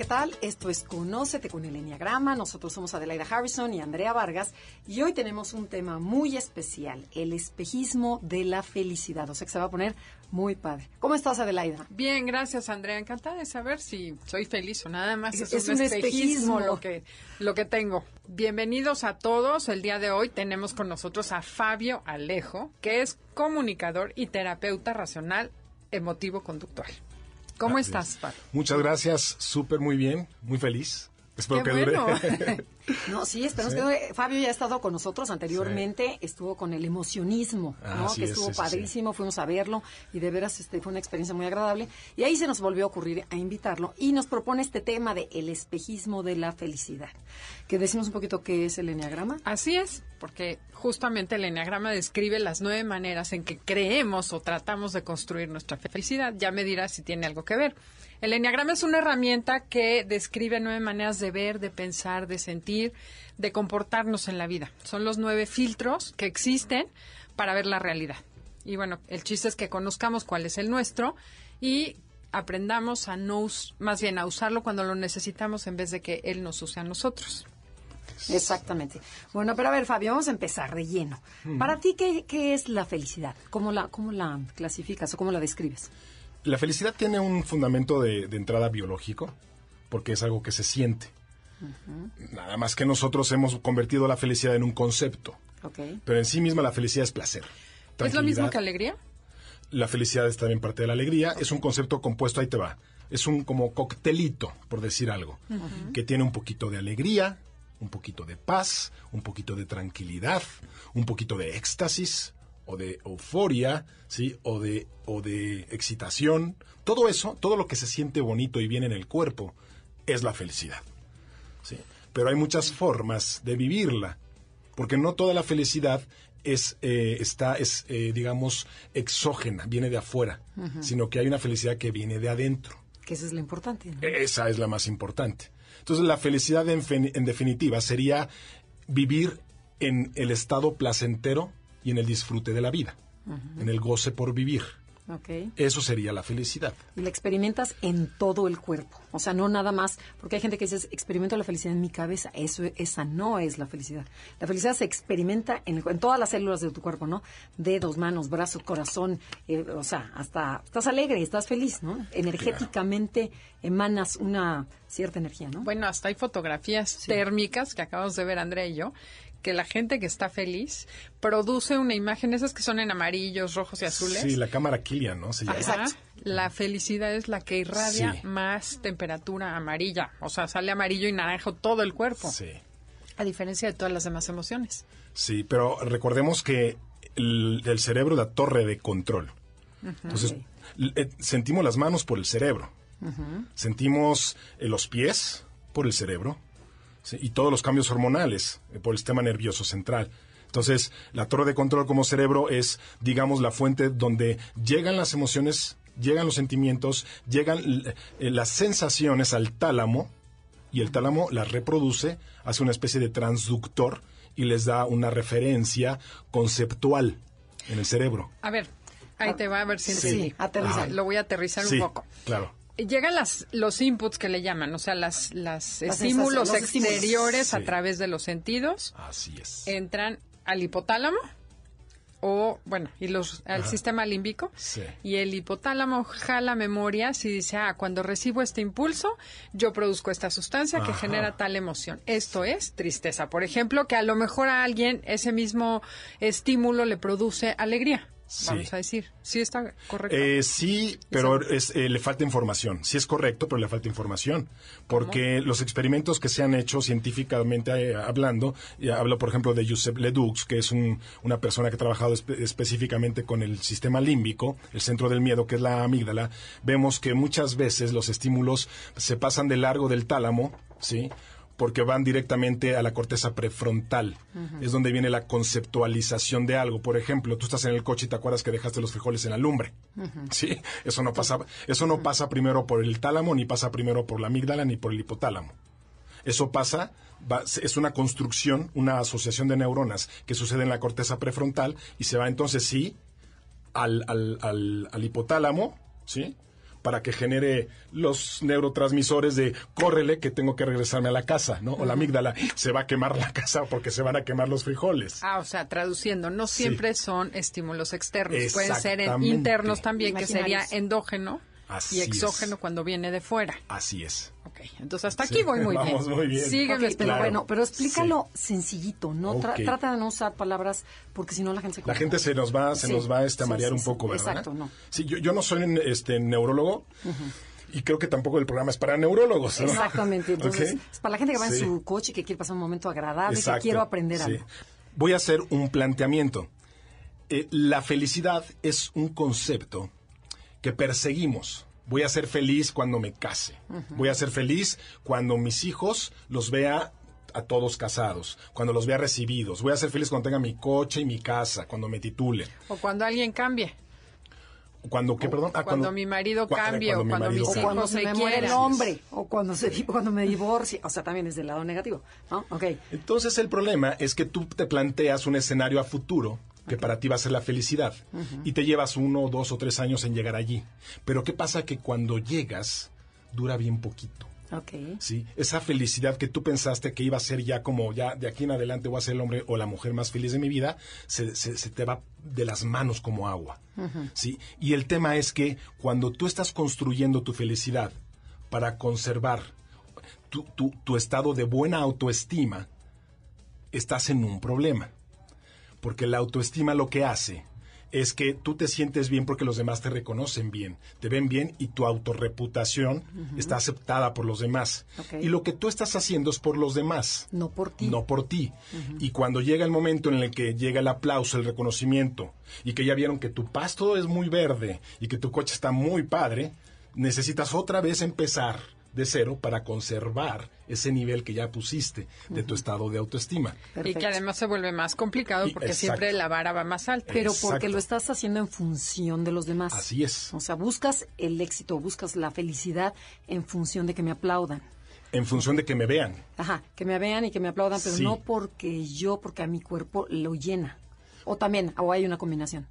¿Qué tal? Esto es Conócete con el Enneagrama. Nosotros somos Adelaida Harrison y Andrea Vargas. Y hoy tenemos un tema muy especial, el espejismo de la felicidad. O sea que se va a poner muy padre. ¿Cómo estás, Adelaida? Bien, gracias, Andrea. Encantada de saber si soy feliz o nada más. Es, es un, espejismo, espejismo lo que, lo que tengo. Bienvenidos a todos. El día de hoy tenemos con nosotros a Fabio Alejo, que es comunicador y terapeuta racional emotivo-conductual. ¿Cómo estás, Fabio? Muchas gracias, súper muy bien, muy feliz. Espero Qué que bueno. dure. No, sí, esperamos Sí. que Fabio ya ha estado con nosotros anteriormente, estuvo con el emocionismo, Ah, ¿no? así que es, estuvo padrísimo, fuimos a verlo y de veras este fue una experiencia muy agradable y ahí se nos volvió a ocurrir a invitarlo y nos propone este tema de el espejismo de la felicidad. Que decimos un poquito qué es el enneagrama. Así es, porque justamente el enneagrama describe las nueve maneras en que creemos o tratamos de construir nuestra felicidad. Ya me dirás si tiene algo que ver. El enneagrama es una herramienta que describe nueve maneras de ver, de pensar, de sentir, de comportarnos en la vida. Son los nueve filtros que existen para ver la realidad. Y bueno, el chiste es que conozcamos cuál es el nuestro y aprendamos a no, más bien a usarlo cuando lo necesitamos en vez de que él nos use a nosotros. Exactamente. Bueno, pero a ver, Fabio, vamos a empezar de lleno. Para ti, ¿qué, qué es la felicidad? ¿Cómo la, ¿Cómo la clasificas o cómo la describes? La felicidad tiene un fundamento de, de entrada biológico, porque es algo que se siente. Nada más que nosotros hemos convertido la felicidad en un concepto, pero en sí misma la felicidad es placer. ¿Es lo mismo que alegría? La felicidad es también parte de la alegría. Es un concepto compuesto, ahí te va. Es un como coctelito, por decir algo, que tiene un poquito de alegría, un poquito de paz, un poquito de tranquilidad, un poquito de éxtasis o de euforia, ¿sí? O de, o de excitación. Todo eso, todo lo que se siente bonito y bien en el cuerpo, es la felicidad. ¿sí? Pero hay muchas formas de vivirla, porque no toda la felicidad es, eh, está, es eh, digamos, exógena, viene de afuera, sino que hay una felicidad que viene de adentro. Que eso es lo importante. ¿no? Esa es la más importante. Entonces, la felicidad en, en definitiva sería vivir en el estado placentero y en el disfrute de la vida, en el goce por vivir. Ok. Eso sería la felicidad. Y la experimentas en todo el cuerpo. O sea, no nada más, porque hay gente que dice, experimento la felicidad en mi cabeza. Eso, esa no es la felicidad. La felicidad se experimenta en, el- en todas las células de tu cuerpo, ¿no? Dedos, manos, brazos, corazón, eh, o sea, hasta estás alegre, estás feliz, ¿no? Energéticamente emanas una cierta energía, ¿no? Bueno, hasta hay fotografías térmicas que acabamos de ver Andrea y yo, que la gente que está feliz produce una imagen, esas que son en amarillos, rojos y azules. Sí, la cámara Killian, ¿no? Se llama. Ajá. La felicidad es la que irradia Sí. más temperatura amarilla, o sea, sale amarillo y naranjo todo el cuerpo, Sí. a diferencia de todas las demás emociones. Sí, pero recordemos que el, el cerebro es la torre de control. Entonces, eh, sentimos las manos por el cerebro. Sentimos eh, los pies por el cerebro. ¿Sí? Y todos los cambios hormonales eh, por el sistema nervioso central. Entonces, la torre de control como cerebro es, digamos, la fuente donde llegan las emociones, llegan los sentimientos, llegan eh, las sensaciones al tálamo, y el tálamo las reproduce, hace una especie de transductor y les da una referencia conceptual en el cerebro. A ver, ahí te va a ver si Sí. Lo voy a aterrizar Sí, un poco. claro. Llegan las, los inputs que le llaman, o sea, las, las Las estímulos sensaciones, los estímulos. exteriores a través de los sentidos. Así es. entran al hipotálamo o, bueno, y los, al sistema límbico. Sí. Y el hipotálamo jala memorias y dice, ah, cuando recibo este impulso, yo produzco esta sustancia que genera tal emoción. Esto es tristeza. Por ejemplo, que a lo mejor a alguien ese mismo estímulo le produce alegría. Vamos a decir. ¿Sí está correcto? Eh, sí, pero es, eh, le falta información. Sí es correcto, pero le falta información. Porque los experimentos que se han hecho científicamente eh, hablando, y hablo por ejemplo de Joseph Ledoux, que es un- una persona que ha trabajado espe- específicamente con el sistema límbico, el centro del miedo, que es la amígdala, vemos que muchas veces los estímulos se pasan de largo del tálamo, ¿sí? Porque van directamente a la corteza prefrontal. Es donde viene la conceptualización de algo. Por ejemplo, tú estás en el coche y te acuerdas que dejaste los frijoles en la lumbre. ¿Sí? Eso no pasa, eso no pasa primero por el tálamo, ni pasa primero por la amígdala, ni por el hipotálamo. Eso pasa, va- es una construcción, una asociación de neuronas que sucede en la corteza prefrontal y se va entonces sí al, al, al, al hipotálamo, ¿sí? Para que genere los neurotransmisores de córrele que tengo que regresarme a la casa, ¿no? O la amígdala, se va a quemar la casa porque se van a quemar los frijoles. Ah, o sea, traduciendo, no siempre son estímulos externos, pueden ser internos también, que sería endógeno Así y es. exógeno cuando viene de fuera. Así es. Ok, entonces hasta aquí Sí, voy muy vamos bien. muy bien. Sígueme Ok, pero bueno, pero explícalo sencillito, no Tra- trata de no usar palabras porque si no la gente se La gente se nos va, se Sí, nos va este, a sí, marear sí, un sí. poco, ¿verdad? Exacto, no. Sí, yo, yo no soy este neurólogo y creo que tampoco el programa es para neurólogos. ¿no? Exactamente. Entonces, es para la gente que va en su coche y que quiere pasar un momento agradable, Exacto, que quiero aprender sí. algo. Voy a hacer un planteamiento. Eh, la felicidad es un concepto que perseguimos. Voy a ser feliz cuando me case. Voy a ser feliz cuando mis hijos los vea a todos casados, cuando los vea recibidos. Voy a ser feliz cuando tenga mi coche y mi casa, cuando me titule. O cuando alguien cambie. Cuando, ¿qué, perdón? Ah, cuando mi marido cambie, o mi cuando marido mis O cambie. cuando hijos se se me muere el hombre, o cuando, se, cuando me divorcie. O sea, también es del lado negativo, ¿no? Ok. Entonces el problema es que tú te planteas un escenario a futuro que para ti va a ser la felicidad y te llevas uno, dos o tres años en llegar allí. Pero ¿qué pasa? Que cuando llegas dura bien poquito. Ok. ¿sí? Esa felicidad que tú pensaste que iba a ser ya como ya de aquí en adelante voy a ser el hombre o la mujer más feliz de mi vida, se, se- se te va de las manos como agua. ¿sí? Y el tema es que cuando tú estás construyendo tu felicidad para conservar tu, tu- tu estado de buena autoestima, estás en un problema. Porque la autoestima lo que hace es que tú te sientes bien porque los demás te reconocen bien, te ven bien y tu autorreputación está aceptada por los demás. Y lo que tú estás haciendo es por los demás. No por ti. No por ti. Y cuando llega el momento en el que llega el aplauso, el reconocimiento, y que ya vieron que tu pasto es muy verde y que tu coche está muy padre, necesitas otra vez empezar de cero para conservar ese nivel que ya pusiste de tu estado de autoestima. Y que además se vuelve más complicado porque exacto. siempre la vara va más alta. Pero porque lo estás haciendo en función de los demás. Así es. O sea, buscas el éxito, buscas la felicidad en función de que me aplaudan. En función de que me vean. Ajá, que me vean y que me aplaudan, pero Sí. no porque yo, porque a mi cuerpo lo llena. O también, o hay una combinación.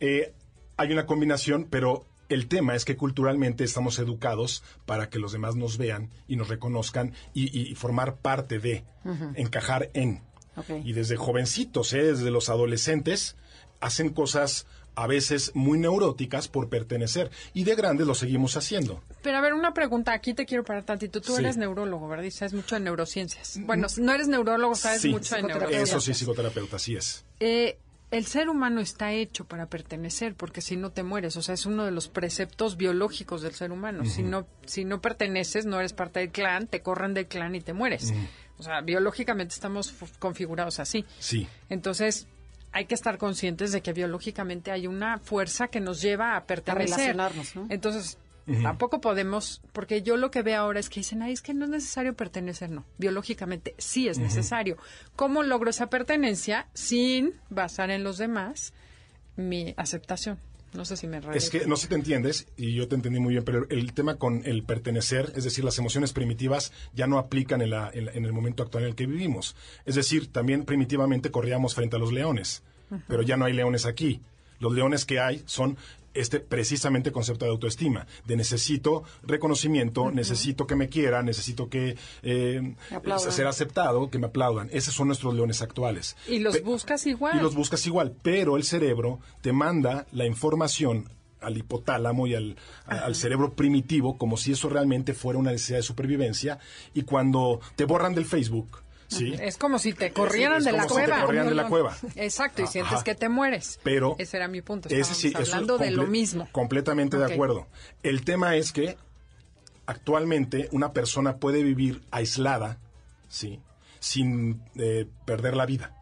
Eh, hay una combinación, pero el tema es que culturalmente estamos educados para que los demás nos vean y nos reconozcan y, y formar parte de, encajar en. Y desde jovencitos, ¿eh? desde los adolescentes, hacen cosas a veces muy neuróticas por pertenecer. Y de grandes lo seguimos haciendo. Pero a ver, una pregunta, aquí te quiero parar tantito. Tú Sí. eres neurólogo, ¿verdad? Y sabes mucho de neurociencias. Bueno, no eres neurólogo, sabes Sí. mucho de neurociencias. Eso sí, psicoterapeuta, así es. Eh, el ser humano está hecho para pertenecer, porque si no te mueres, o sea, es uno de los preceptos biológicos del ser humano. Si no, si no perteneces, no eres parte del clan, te corren del clan y te mueres. O sea, biológicamente estamos configurados así. Sí. Entonces, hay que estar conscientes de que biológicamente hay una fuerza que nos lleva a pertenecer. relacionarnos, ¿no? Entonces, tampoco podemos, porque yo lo que veo ahora es que dicen, ay, es que no es necesario pertenecer, no. Biológicamente sí es necesario. ¿Cómo logro esa pertenencia sin basar en los demás mi aceptación? No sé si me Es que no sé si te entiendes, y yo te entendí muy bien, pero el tema con el pertenecer, es decir, las emociones primitivas ya no aplican en, la- en la- en el momento actual en el que vivimos. Es decir, también primitivamente corríamos frente a los leones, pero ya no hay leones aquí. Los leones que hay son este precisamente concepto de autoestima, de necesito reconocimiento, necesito que me quieran, necesito que eh, ser aceptado, que me aplaudan. Esos son nuestros leones actuales. Y los Pe- buscas igual. y los buscas igual, pero el cerebro te manda la información al hipotálamo y al, a- al cerebro primitivo como si eso realmente fuera una necesidad de supervivencia y cuando te borran del Facebook, ¿sí? Es como si te corrieran Es de la te cueva. corrieran de la cueva. Exacto, y Ajá. sientes que te mueres. Pero ese era mi punto. ese sí, hablando de lo mismo. Completamente de acuerdo. El tema es que actualmente una persona puede vivir aislada, ¿sí? Sin eh, perder la vida.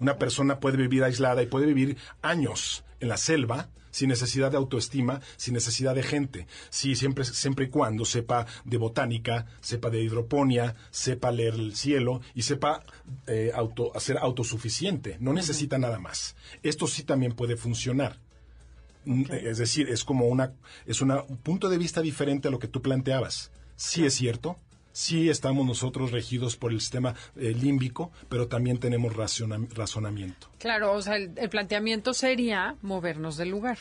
Una persona puede vivir aislada y puede vivir años en la selva sin necesidad de autoestima, sin necesidad de gente, sí, siempre, siempre y cuando sepa de botánica, sepa de hidroponía, sepa leer el cielo y sepa eh, auto, ser autosuficiente. No necesita nada más. Esto sí también puede funcionar. Es decir, es como una, es una, un punto de vista diferente a lo que tú planteabas. Sí es cierto, sí estamos nosotros regidos por el sistema eh, límbico, pero también tenemos razonamiento. Claro, o sea, el, el planteamiento sería movernos del lugar.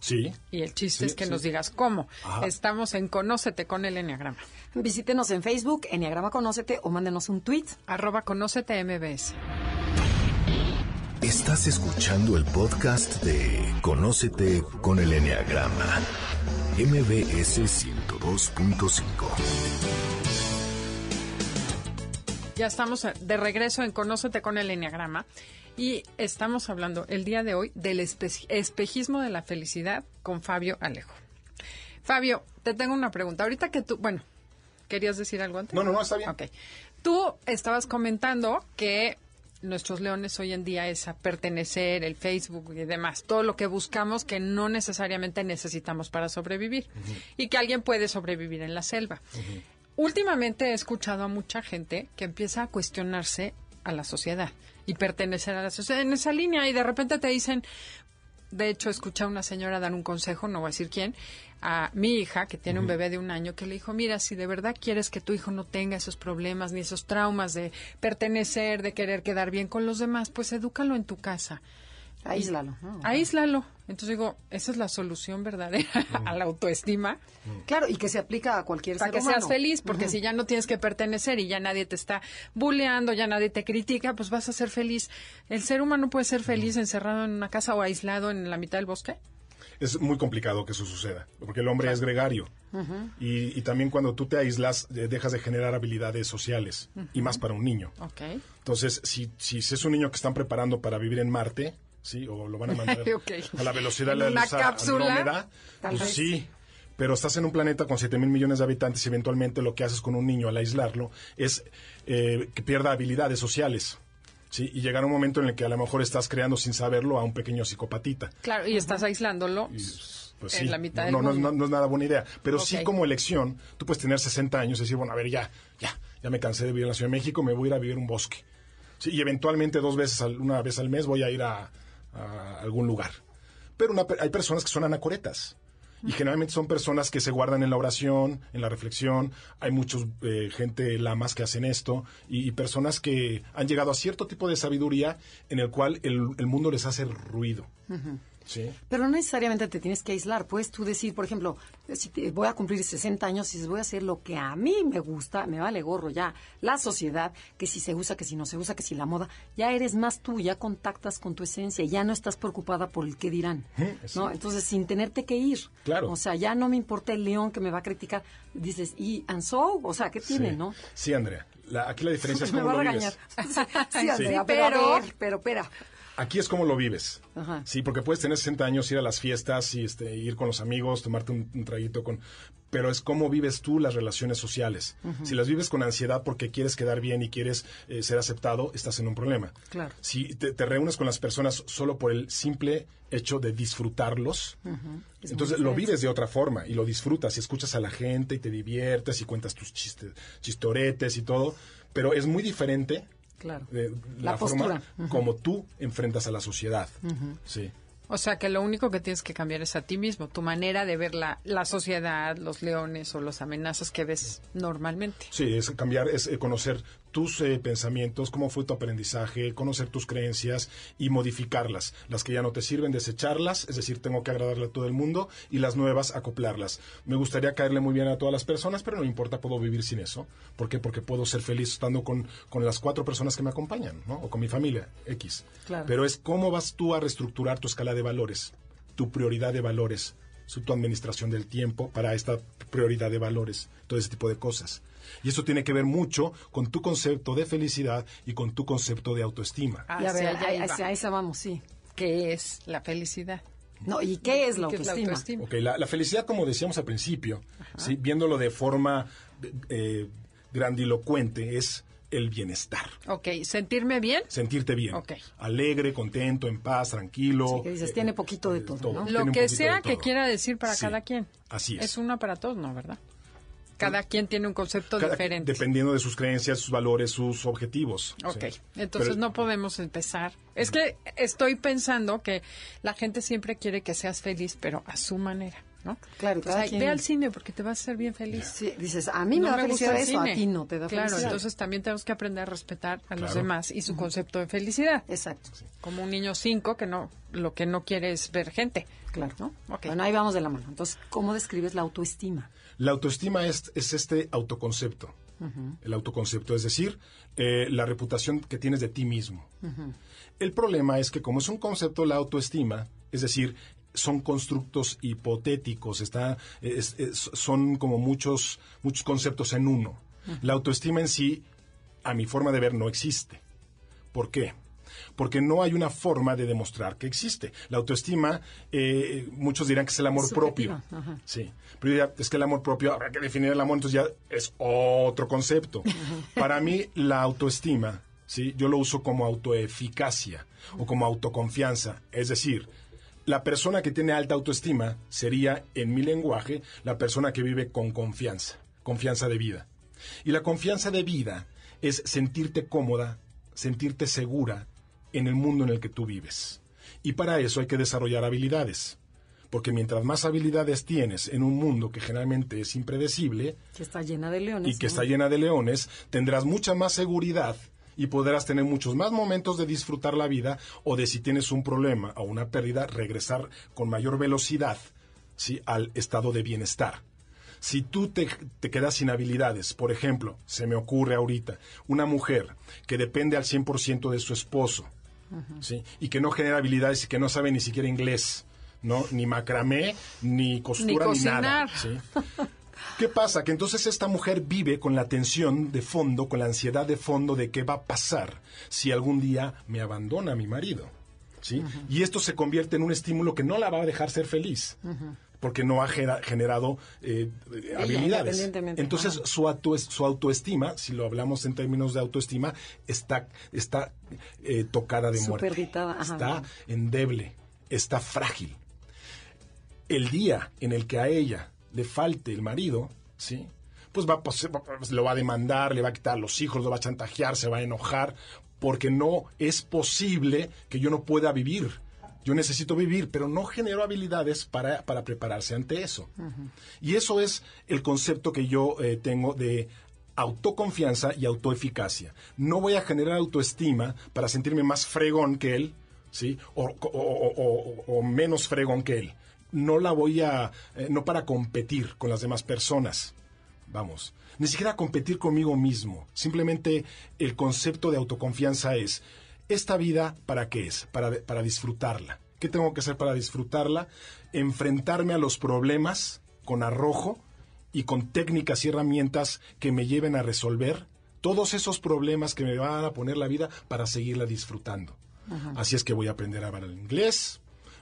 Sí. Y el chiste Sí, es que sí. nos digas cómo. Ajá. Estamos en Conócete con el Enneagrama. Visítenos en Facebook, Enneagrama Conócete, o mándenos un tweet. Arroba Conócete MBS. Estás escuchando el podcast de Conócete con el Enneagrama. MBS 102.5. Ya estamos de regreso en Conócete con el Enneagrama y estamos hablando el día de hoy del espe- espejismo de la felicidad con Fabio Alejo. Fabio, te tengo una pregunta. Ahorita que tú, bueno, ¿querías decir algo antes? No, no, no, está bien. Ok. Tú estabas comentando que nuestros leones hoy en día es a pertenecer, el Facebook y demás, todo lo que buscamos que no necesariamente necesitamos para sobrevivir y que alguien puede sobrevivir en la selva. Últimamente he escuchado a mucha gente que empieza a cuestionarse a la sociedad y pertenecer a la sociedad en esa línea y de repente te dicen, de hecho, escuché a una señora dar un consejo, no voy a decir quién, a mi hija, que tiene un bebé de un año, que le dijo, mira, si de verdad quieres que tu hijo no tenga esos problemas ni esos traumas de pertenecer, de querer quedar bien con los demás, pues edúcalo en tu casa. Aíslalo. ¿no? Aíslalo. Entonces digo, esa es la solución verdadera a la autoestima, Claro, y que se aplica a cualquier para ser que humano. seas feliz, porque si ya no tienes que pertenecer y ya nadie te está bulleando, ya nadie te critica, pues vas a ser feliz. ¿El ser humano puede ser feliz encerrado en una casa o aislado en la mitad del bosque? Es muy complicado que eso suceda, porque el hombre es gregario. y, y también cuando tú te aíslas, eh, dejas de generar habilidades sociales, y más para un niño. Ok. Entonces, si, si es un niño que están preparando para vivir en Marte, ¿sí? O lo van a mandar Ok. a la velocidad de la luz a cápsula, pues sí. Pero estás en un planeta con 7 mil millones de habitantes y eventualmente lo que haces con un niño al aislarlo es eh, que pierda habilidades sociales. ¿sí? Y llegará un momento en el que a lo mejor estás creando sin saberlo a un pequeño psicopatita. Claro, y estás aislándolo Pues en sí, la mitad no, del no, mundo. no, no es nada buena idea. Pero sí Ok. como elección, tú puedes tener 60 años y decir, bueno, a ver, ya, ya, ya me cansé de vivir en la Ciudad de México, me voy a ir a vivir a un bosque. Sí, y eventualmente dos veces, al- una vez al mes voy a ir a, a algún lugar. Pero hay personas que son anacoretas. Y generalmente son personas que se guardan en la oración, en la reflexión. Hay muchos eh, gente lamas que hacen esto y, personas que han llegado a cierto tipo de sabiduría en el cual el mundo les hace ruido. ¿Sí? Pero no necesariamente te tienes que aislar. Puedes tú decir, por ejemplo, si te- voy a cumplir 60 años y voy a hacer lo que a mí me gusta, me vale gorro ya. La sociedad, que si se usa, que si no se usa, que si la moda, ya eres más tú, ya contactas con tu esencia, ya no estás preocupada por el qué dirán. sí. ¿no? Entonces, sin tenerte que ir. Claro. O sea, ya no me importa el león que me va a criticar. Dices, ¿y and so? O sea, ¿qué tiene, sí. no? Sí, Andrea. La- aquí la diferencia es me cómo va a regañar. vives. Sí, Andrea, Sí, pero, pero- pero, espera. Aquí es como lo vives. Ajá. Sí, porque puedes tener 60 años, ir a las fiestas y este, ir con los amigos, tomarte un, un traguito con... Pero es cómo vives tú las relaciones sociales. Si las vives con ansiedad porque quieres quedar bien y quieres eh, ser aceptado, estás en un problema. Claro. Si te, te reúnes con las personas solo por el simple hecho de disfrutarlos, Es entonces lo vives de otra forma y lo disfrutas y escuchas a la gente y te diviertes y cuentas tus chistes, chistoretes y todo. Pero es muy diferente Claro. de La la, forma postura. como tú enfrentas a la sociedad. Sí. O sea que lo único que tienes que cambiar es a ti mismo, tu manera de ver la, la sociedad, los leones o las amenazas que ves normalmente. Sí, es cambiar, es eh, conocer tus eh, pensamientos, cómo fue tu aprendizaje, conocer tus creencias y modificarlas. Las que ya no te sirven, desecharlas, es decir, tengo que agradarle a todo el mundo y las nuevas, acoplarlas. Me gustaría caerle muy bien a todas las personas, pero no importa, puedo vivir sin eso. ¿Por qué? Porque puedo ser feliz estando con, con las cuatro personas que me acompañan, ¿no? O con mi familia, X. Claro. Pero es cómo vas tú a reestructurar tu escala de valores, tu prioridad de valores. tu administración del tiempo para esta prioridad de valores, todo ese tipo de cosas. Y eso tiene que ver mucho con tu concepto de felicidad y con tu concepto de autoestima. Y a ver, Hacia allá a- iba. hacia esa vamos, sí. ¿Qué es la felicidad? No, ¿y qué es la ¿Qué es la autoestima? autoestima? Ok, la, la felicidad, como decíamos al principio, ¿sí? viéndolo de forma eh, grandilocuente, es el bienestar. Ok, sentirme bien. Sentirte bien. Ok. Alegre, contento, en paz, tranquilo. Sí, que dices, tiene poquito de todo, ¿no? Tiene Lo que sea que todo. quiera decir para Sí, cada quien. Así es. Es una para todos, ¿no? ¿Verdad? Cada quien tiene un concepto Cada- diferente. Dependiendo de sus creencias, sus valores, sus objetivos. Ok, Sí. entonces Pero- no podemos empezar. Es que estoy pensando que la gente siempre quiere que seas feliz, pero a su manera, ¿no? Claro, Entonces, quien- Ve al cine porque te vas a hacer bien feliz. Sí, dices, a mí me No da felicidad gusta el eso, a cine. ti no te da Claro, felicidad. entonces también tenemos que aprender a respetar a los demás y su concepto de felicidad. Exacto, Como un niño cinco que no, lo que no quiere es ver gente. claro. ¿No? Ok. Bueno, ahí vamos de la mano. Entonces, ¿cómo describes la autoestima? La autoestima es, es este autoconcepto. El autoconcepto, es decir, eh, la reputación que tienes de ti mismo. El problema es que como es un concepto, la autoestima, es decir, son constructos hipotéticos, está, es- es- son como muchos, muchos conceptos en uno. La autoestima en sí, a mi forma de ver, no existe. ¿Por qué? Porque no hay una forma de demostrar que existe. La autoestima, eh, muchos dirán que es el amor Subjetiva, propio. ajá. Sí, pero yo diría, es que el amor propio, habrá que definir el amor, entonces ya es otro concepto. Para mí, la autoestima, ¿sí? yo lo uso como autoeficacia o como autoconfianza. Es decir, la persona que tiene alta autoestima sería, en mi lenguaje, la persona que vive con confianza, confianza de vida. Y la confianza de vida es sentirte cómoda, sentirte segura en el mundo en el que tú vives. Y para eso hay que desarrollar habilidades. Porque mientras más habilidades tienes en un mundo que generalmente es impredecible Que está llena de leones. y que ¿no? está llena de leones, tendrás mucha más seguridad y podrás tener muchos más momentos de disfrutar la vida o de si tienes un problema o una pérdida, regresar con mayor velocidad ¿sí? al estado de bienestar. Si tú te, te quedas sin habilidades, por ejemplo, se me ocurre ahorita, una mujer que depende al 100% de su esposo, ¿sí? y que no genera habilidades y que no sabe ni siquiera inglés, ¿no? ni macramé, ni costura, ni, nada. ¿sí? ¿Qué pasa? Que entonces esta mujer vive con la tensión de fondo, con la ansiedad de fondo de qué va a pasar si algún día me abandona mi marido. ¿sí? Y esto se convierte en un estímulo que no la va a dejar ser feliz. Porque no ha generado eh, habilidades. Entonces, ajá. su, auto- su autoestima, si lo hablamos en términos de autoestima, está, está eh, tocada de muerte. Ajá. Está endeble, está frágil el día en el que a ella le falte el marido, ¿sí? Pues va, a pues, lo va a demandar, le va a quitar los hijos, lo va a chantajear, se va a enojar, porque no es posible que yo no pueda vivir. Yo necesito vivir, pero no genero habilidades para, para prepararse ante eso. Y eso es el concepto que yo eh, tengo de autoconfianza y autoeficacia. No voy a generar autoestima para sentirme más fregón que él, ¿sí? O, o- o- o- o menos fregón que él. No la voy a, eh, no para competir con las demás personas. Vamos, ni siquiera competir conmigo mismo. Simplemente el concepto de autoconfianza es, ¿esta vida para qué es? Para, para disfrutarla. ¿Qué tengo que hacer para disfrutarla? Enfrentarme a los problemas con arrojo y con técnicas y herramientas que me lleven a resolver todos esos problemas que me van a poner la vida para seguirla disfrutando. Así es que voy a aprender a hablar inglés,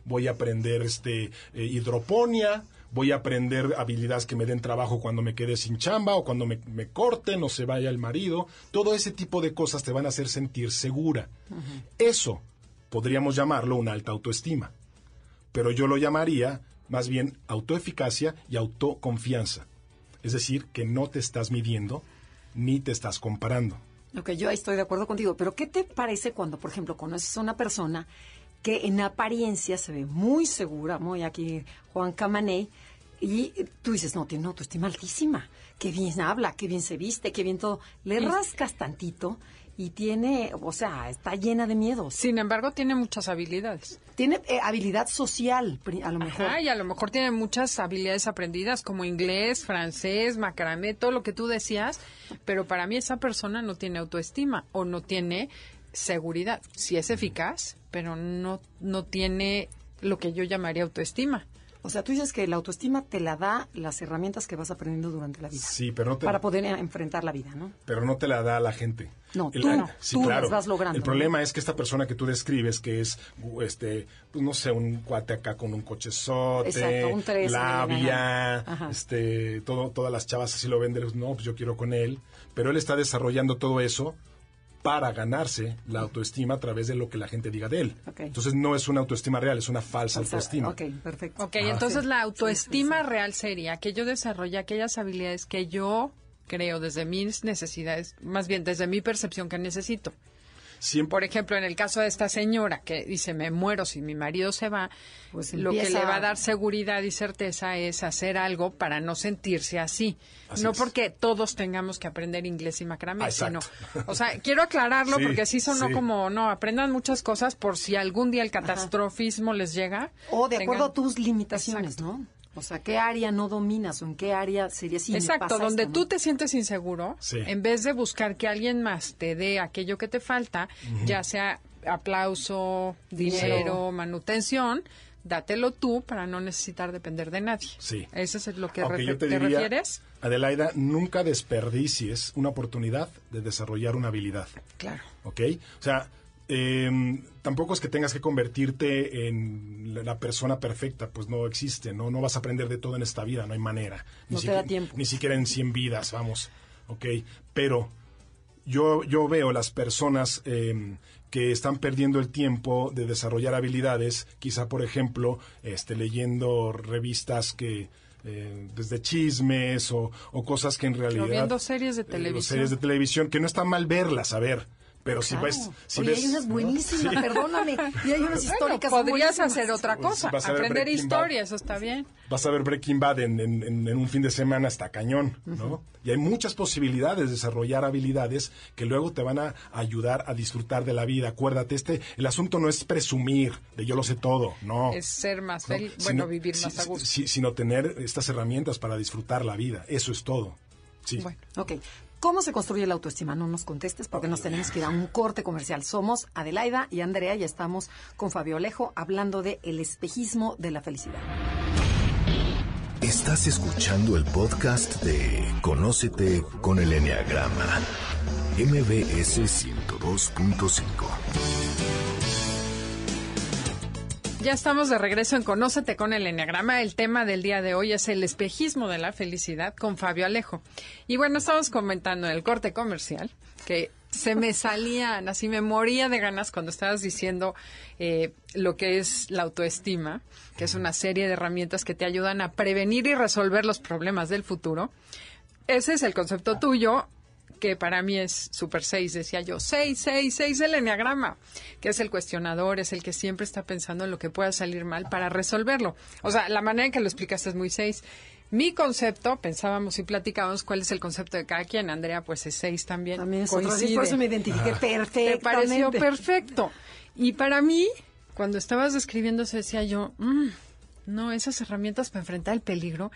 voy a aprender este eh, hidroponía, voy a aprender habilidades que me den trabajo cuando me quede sin chamba o cuando me, me corten o se vaya el marido. Todo ese tipo de cosas te van a hacer sentir segura. Eso podríamos llamarlo una alta autoestima, pero yo lo llamaría más bien autoeficacia y autoconfianza. Es decir, que no te estás midiendo ni te estás comparando. Ok, yo ahí estoy de acuerdo contigo, pero ¿qué te parece cuando, por ejemplo, conoces a una persona que en apariencia se ve muy segura, muy aquí Juan Camaney, y tú dices, no, tiene una autoestima altísima, qué bien habla, qué bien se viste, qué bien todo. Le rascas tantito y tiene, o sea, está llena de miedos. Sin embargo, tiene muchas habilidades. Tiene eh, habilidad social, a lo mejor. Ajá, y a lo mejor tiene muchas habilidades aprendidas como inglés, francés, macramé, todo lo que tú decías, pero para mí esa persona no tiene autoestima o no tiene seguridad. Sí es eficaz, pero no, no tiene lo que yo llamaría autoestima. O sea, tú dices que la autoestima te la da las herramientas que vas aprendiendo durante la vida. Sí, pero no te, Para poder enfrentar la vida, ¿no? pero no te la da la gente. No, El- tú, ah, sí, tú claro. las vas logrando, El ¿no? problema es que esta persona que tú describes, que es, este, pues no sé, un cuate acá con un cochezote, Exacto, un tres labia, este, todo, todas las chavas así lo ven, de, no, pues yo quiero con él, pero él está desarrollando todo eso para ganarse la autoestima a través de lo que la gente diga de él. Entonces no es una autoestima real, es una falsa O sea, autoestima. Ok, perfecto. Ok, entonces Sí. la autoestima real sería que yo desarrolle aquellas habilidades que yo creo desde mis necesidades, más bien desde mi percepción que necesito. Siempre, Por ejemplo, en el caso de esta señora que dice, me muero si mi marido se va, Pues lo que le va a dar seguridad y certeza es hacer algo para no sentirse así. Así no es. porque todos tengamos que aprender inglés y macramé, Ah, sino, o sea, quiero aclararlo Sí, porque sí sonó sí. como, no, aprendan muchas cosas por si algún día el catastrofismo les llega. O de acuerdo a tus limitaciones, Exacto. ¿no? O sea, ¿qué área no dominas o en qué área sería si me Exacto, pasa donde esto, tú ¿no? te sientes inseguro, Sí. en vez de buscar que alguien más te dé aquello que te falta, ya sea aplauso, dinero, manutención, dátelo tú para no necesitar depender de nadie. Sí. ¿Eso es lo que refe- yo te te, diría, refieres? Adelaida, nunca desperdicies una oportunidad de desarrollar una habilidad. Claro. ¿Ok? O sea, eh, tampoco es que tengas que convertirte en la- persona perfecta, pues no existe, ¿no? No vas a aprender de todo en esta vida, no hay manera. Ni No te da siquiera- tiempo. Ni siquiera en 100 vidas, vamos. ¿Ok? Pero yo, yo veo las personas eh, que están perdiendo el tiempo de desarrollar habilidades, quizá por ejemplo, este, leyendo revistas que eh, desde chismes o, o cosas que en realidad viendo series de eh, o televisión. series de televisión que no está mal verlas, a ver, pero si ves, si Oye, ves, hay unas buenísimas, perdóname. Y hay unas Bueno, históricas podrías buenísimas. hacer otra Pues, cosa, vas a ver aprender Breaking Bad. historia, eso está bien. Vas a ver Breaking Bad en, en- en- en un fin de semana hasta cañón, ¿no? Y hay muchas posibilidades de desarrollar habilidades que luego te van a ayudar a disfrutar de la vida. Acuérdate, este, el asunto no es presumir de yo lo sé todo, no. Es ser más No, feliz, sino- bueno, vivir si- más a gusto. si- sino tener estas herramientas para disfrutar la vida. Eso es todo. Sí. Bueno. Ok. ¿Cómo se construye la autoestima? No nos contestes porque nos tenemos que ir a un corte comercial. Somos Adelaida y Andrea y estamos con Fabio Alejo hablando de el espejismo de la felicidad. Estás escuchando el podcast de Conócete con el Enneagrama, MBS 102.5. Ya estamos de regreso en Conócete con el Enneagrama. El tema del día de hoy es el espejismo de la felicidad con Fabio Alejo. Y bueno, estamos comentando en el corte comercial que se me salían, así me moría de ganas cuando estabas diciendo eh, lo que es la autoestima, que es una serie de herramientas que te ayudan a prevenir y resolver los problemas del futuro. Ese es el concepto tuyo, que para mí es Super 6, decía yo, 6, 6, 6 el enneagrama, que es el cuestionador, es el que siempre está pensando en lo que pueda salir mal para resolverlo. O sea, la manera en que lo explicaste es muy 6. Mi concepto, pensábamos y platicábamos cuál es el concepto de cada quien. Andrea, pues es 6 también. También es otro, Coincide. por eso me identifiqué Te perfectamente. pareció perfecto. Y para mí, cuando estabas describiendo eso, decía yo, "Mm, no, esas herramientas para enfrentar el peligro.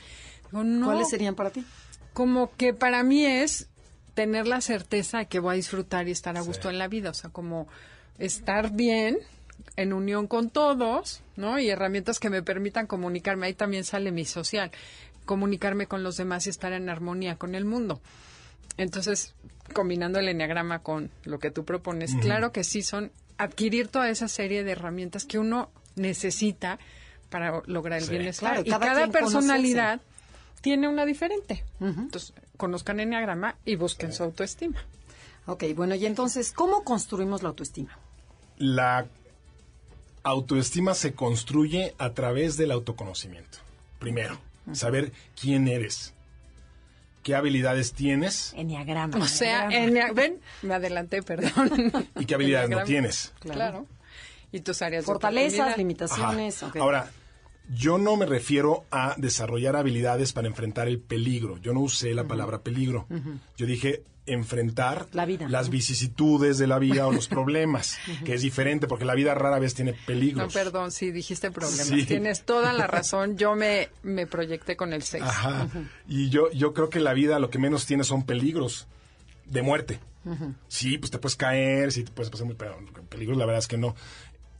Digo, no, ¿Cuáles serían para ti? como que para mí es tener la certeza de que voy a disfrutar y estar a gusto en la vida, o sea, como estar bien en unión con todos, ¿no? Y herramientas que me permitan comunicarme, ahí también sale mi social, comunicarme con los demás y estar en armonía con el mundo. Entonces, combinando el enneagrama con lo que tú propones, claro que sí son adquirir toda esa serie de herramientas que uno necesita para lograr el Sí. bienestar. Claro, y cada personalidad tiene una diferente. Entonces, conozcan enneagrama y busquen su autoestima. Ok, bueno, y entonces, ¿cómo construimos la autoestima? La autoestima se construye a través del autoconocimiento. Primero, saber quién eres, qué habilidades tienes Enneagrama. O sea, enneagrama. ennea- ven, me adelanté, perdón. y qué habilidades no tienes. Claro. Y tus áreas de Fortalezas, limitaciones. ok. Ahora, yo no me refiero a desarrollar habilidades para enfrentar el peligro. Yo no usé la palabra peligro. Yo dije enfrentar La vida, las ¿no? vicisitudes de la vida o los problemas, que es diferente porque la vida rara vez tiene No, peligros. perdón, sí, dijiste problemas. Sí. Tienes toda la razón. Yo me, me proyecté con el 6. Ajá. Y yo, yo creo que la vida lo que menos tiene son peligros de muerte. Sí, pues te puedes caer, sí te puedes pasar muy, pero peligros la verdad es que no.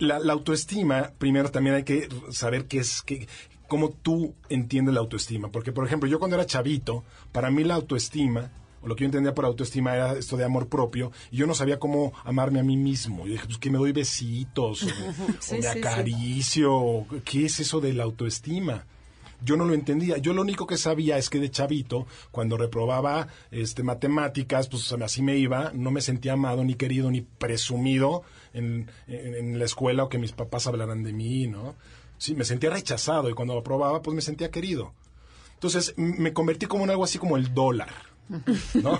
La, la autoestima, primero también hay que saber qué es, qué, cómo tú entiendes la autoestima. Porque, por ejemplo, yo cuando era chavito, para mí la autoestima, o lo que yo entendía por autoestima era esto de amor propio, y yo no sabía cómo amarme a mí mismo. Yo dije, pues que me doy besitos, o, me sí, sí. acaricio, ¿qué es eso de la autoestima? Yo no lo entendía. Yo lo único que sabía es que de chavito, cuando reprobaba este, matemáticas, pues así me iba, no me sentía amado, ni querido, ni presumido en, en- la escuela o que mis papás hablaran de mí, ¿no? Sí, me sentía rechazado y cuando aprobaba, pues me sentía querido. Entonces me convertí como en algo así como el dólar. ¿no?